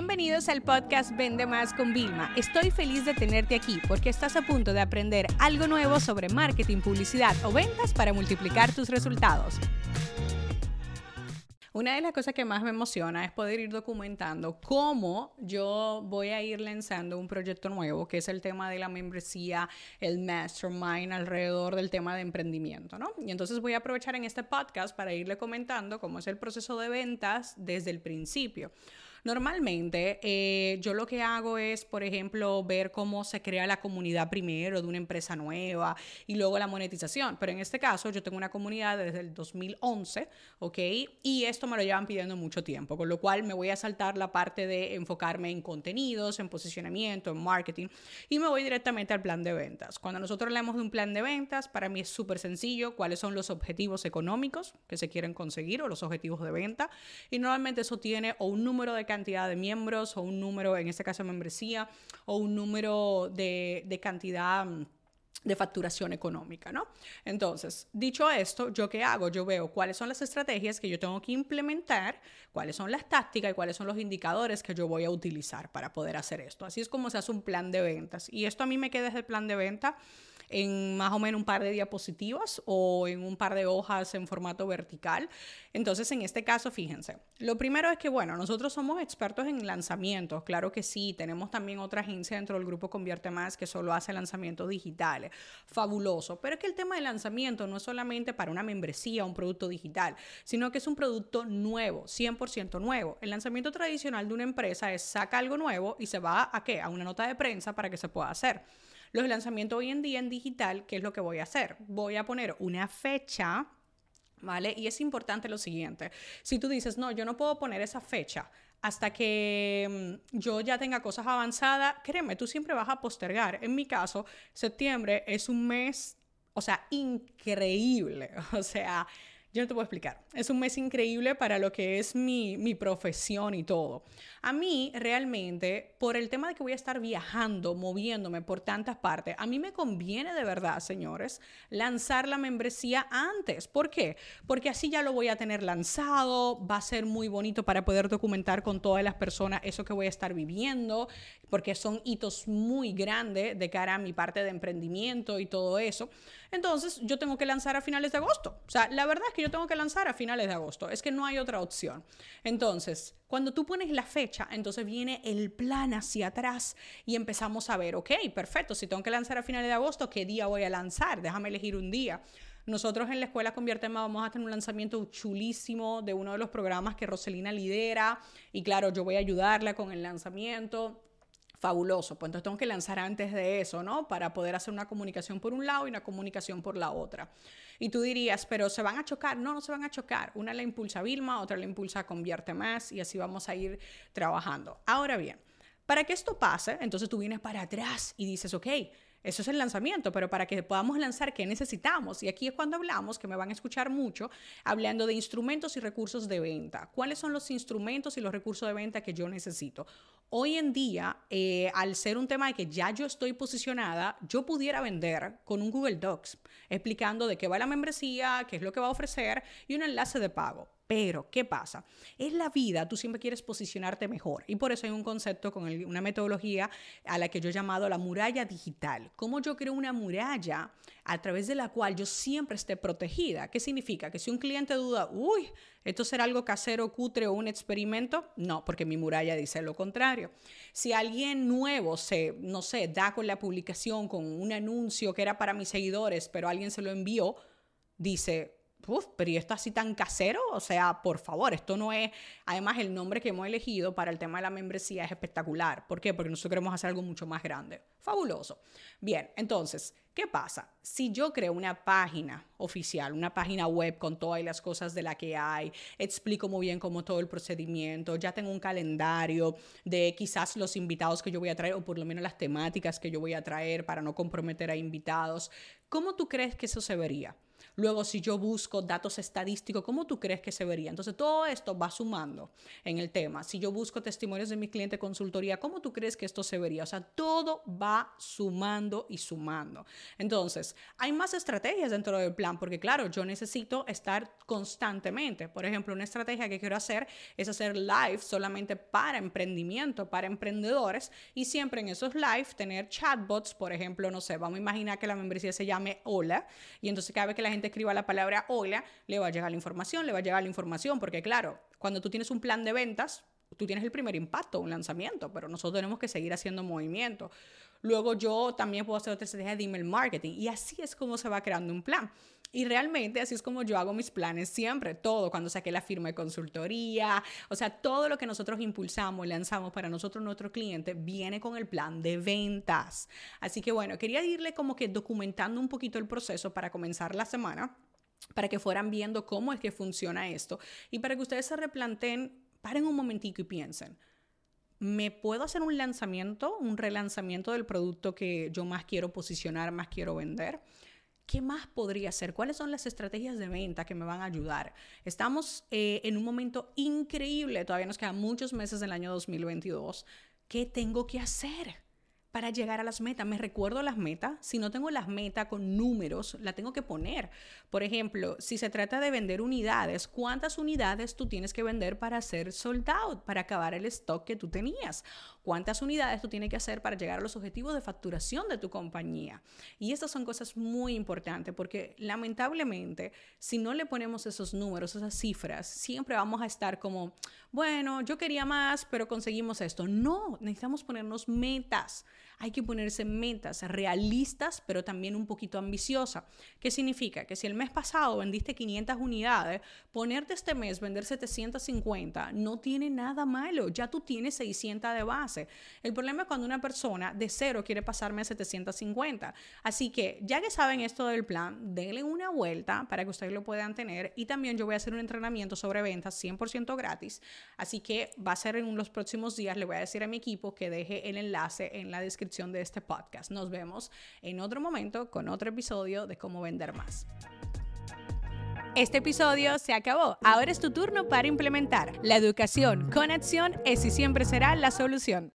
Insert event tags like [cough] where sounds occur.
Bienvenidos al podcast Vende Más con Vilma. Estoy feliz de tenerte aquí porque estás a punto de aprender algo nuevo sobre marketing, publicidad o ventas para multiplicar tus resultados. Una de las cosas que más me emociona es poder ir documentando cómo yo voy a ir lanzando un proyecto nuevo, que es el tema de la membresía, el mastermind alrededor del tema de emprendimiento, ¿no? Y entonces voy a aprovechar en este podcast para irle comentando cómo es el proceso de ventas desde el principio. Normalmente eh, yo lo que hago es, por ejemplo, ver cómo se crea la comunidad primero de una empresa nueva y luego la monetización. Pero en este caso yo tengo una comunidad desde el 2011, ¿ok? Y esto me lo llevan pidiendo mucho tiempo, con lo cual me voy a saltar la parte de enfocarme en contenidos, en posicionamiento, en marketing y me voy directamente al plan de ventas. Cuando nosotros hablamos de un plan de ventas, para mí es súper sencillo cuáles son los objetivos económicos que se quieren conseguir o los objetivos de venta y normalmente eso tiene o un número de cantidad de miembros o un número, en este caso membresía, o un número de, de cantidad mm, de facturación económica, ¿no? Entonces, dicho esto, ¿yo qué hago? Yo veo cuáles son las estrategias que yo tengo que implementar, cuáles son las tácticas y cuáles son los indicadores que yo voy a utilizar para poder hacer esto. Así es como se hace un plan de ventas. Y esto a mí me queda desde el plan de venta en más o menos un par de diapositivas o en un par de hojas en formato vertical. Entonces, en este caso, fíjense, lo primero es que, bueno, nosotros somos expertos en lanzamientos, claro que sí, tenemos también otra agencia dentro del grupo Convierte Más que solo hace lanzamientos digitales, fabuloso, pero es que el tema de lanzamiento no es solamente para una membresía, un producto digital, sino que es un producto nuevo, 100% nuevo. El lanzamiento tradicional de una empresa es saca algo nuevo y se va a qué? A una nota de prensa para que se pueda hacer. Los lanzamientos hoy en día en digital, ¿qué es lo que voy a hacer? Voy a poner una fecha, ¿vale? Y es importante lo siguiente, si tú dices, no, yo no puedo poner esa fecha hasta que mm, yo ya tenga cosas avanzadas, créeme, tú siempre vas a postergar. En mi caso, septiembre es un mes, o sea, increíble. [laughs] O sea, yo no te puedo explicar. Es un mes increíble para lo que es mi, mi, profesión y todo. A mí, realmente, por el tema de que voy a estar viajando, moviéndome por tantas partes, a mí me conviene de verdad, señores, lanzar la membresía antes. ¿Por qué? Porque así ya lo voy a tener lanzado, va a ser muy bonito para poder documentar con todas las personas eso que voy a estar viviendo, porque son hitos muy grandes de cara a mi parte de emprendimiento y todo eso. Entonces, yo tengo que lanzar a finales de agosto. O sea, la verdad es que yo tengo que lanzar a finales de agosto. Es que no hay otra opción. Entonces, cuando tú pones la fecha, entonces viene el plan hacia atrás y empezamos a ver, ok, perfecto, si tengo que lanzar a finales de agosto, ¿qué día voy a lanzar? Déjame elegir un día. Nosotros en la escuela Conviérteme vamos a tener un lanzamiento chulísimo de uno de los programas que Roselina lidera y claro, yo voy a ayudarla con el lanzamiento fabuloso. Pues entonces tengo que lanzar antes de eso, ¿no? Para poder hacer una comunicación por un lado y una comunicación por la otra. Y tú dirías, pero ¿se van a chocar? No, no se van a chocar. Una la impulsa Vilma, otra la impulsa Convierte Más y así vamos a ir trabajando. Ahora bien, para que esto pase, entonces tú vienes para atrás y dices, ok, eso es el lanzamiento, pero para que podamos lanzar, ¿qué necesitamos? Y aquí es cuando hablamos, que me van a escuchar mucho, hablando de instrumentos y recursos de venta. ¿Cuáles son los instrumentos y los recursos de venta que yo necesito? Hoy en día, eh, al ser un tema de que ya yo estoy posicionada, yo pudiera vender con un Google Docs explicando de qué va la membresía, qué es lo que va a ofrecer y un enlace de pago. Pero, ¿qué pasa? En la vida tú siempre quieres posicionarte mejor y por eso hay un concepto con una metodología a la que yo he llamado la muralla digital. ¿Cómo yo creo una muralla a través de la cual yo siempre esté protegida? ¿Qué significa? Que si un cliente duda, uy, ¿esto será algo casero, cutre o un experimento? No, porque mi muralla dice lo contrario. Si alguien nuevo se, no sé, da con la publicación, con un anuncio que era para mis seguidores, pero alguien se lo envió, dice, Pero ¿y esto así tan casero? O sea, por favor, esto no es... Además, el nombre que hemos elegido para el tema de la membresía es espectacular. ¿Por qué? Porque nosotros queremos hacer algo mucho más grande. Fabuloso. Bien, entonces, ¿qué pasa? Si yo creo una página oficial, una página web con todas las cosas de la que hay, explico muy bien cómo todo el procedimiento, ya tengo un calendario de quizás los invitados que yo voy a traer o por lo menos las temáticas que yo voy a traer para no comprometer a invitados, ¿cómo tú crees que eso se vería? Luego, si yo busco datos estadísticos, ¿cómo tú crees que se vería? Entonces, todo esto va sumando en el tema. Si yo busco testimonios de mi cliente consultoría, ¿cómo tú crees que esto se vería? O sea, todo va sumando y sumando. Entonces, hay más estrategias dentro del plan, porque claro, yo necesito estar constantemente. Por ejemplo, una estrategia que quiero hacer es hacer live solamente para emprendimiento, para emprendedores, y siempre en esos live tener chatbots, por ejemplo, no sé, vamos a imaginar que la membresía se llame Hola, y entonces cada vez que la gente escriba la palabra Hola, le va a llegar la información, le va a llegar la información, porque claro, cuando tú tienes un plan de ventas, tú tienes el primer impacto, un lanzamiento, pero nosotros tenemos que seguir haciendo movimiento. Luego yo también puedo hacer otra estrategia de email marketing y así es como se va creando un plan. Y realmente así es como yo hago mis planes siempre, todo, cuando saqué la firma de consultoría, o sea, todo lo que nosotros impulsamos, lanzamos para nosotros, nuestro cliente, viene con el plan de ventas. Así que bueno, quería irle como que documentando un poquito el proceso para comenzar la semana para que fueran viendo cómo es que funciona esto y para que ustedes se replanteen, paren un momentico y piensen, ¿me puedo hacer un lanzamiento, un relanzamiento del producto que yo más quiero posicionar, más quiero vender? ¿Qué más podría hacer? ¿Cuáles son las estrategias de venta que me van a ayudar? Estamos eh, en un momento increíble, todavía nos quedan muchos meses del año 2022. ¿Qué tengo que hacer? Para llegar a las metas. Me recuerdo las metas. Si no tengo las metas con números, la tengo que poner. Por ejemplo, si se trata de vender unidades, ¿cuántas unidades tú tienes que vender para hacer sold out, para acabar el stock que tú tenías? ¿Cuántas unidades tú tienes que hacer para llegar a los objetivos de facturación de tu compañía? Y estas son cosas muy importantes porque lamentablemente, si no le ponemos esos números, esas cifras, siempre vamos a estar como, bueno, yo quería más, pero conseguimos esto. No, necesitamos ponernos metas hay que ponerse metas realistas, pero también un poquito ambiciosas. ¿Qué significa? Que si el mes pasado vendiste 500 unidades, ponerte este mes vender 750 no tiene nada malo, ya tú tienes 600 de base. El problema es cuando una persona de cero quiere pasarme a 750. Así que ya que saben esto del plan, denle una vuelta para que ustedes lo puedan tener y también yo voy a hacer un entrenamiento sobre ventas 100% gratis. Así que va a ser en los próximos días, le voy a decir a mi equipo que deje el enlace en la de este podcast. Nos vemos en otro momento con otro episodio de cómo vender más. Este episodio se acabó. Ahora es tu turno para implementar. La educación con acción es y siempre será la solución.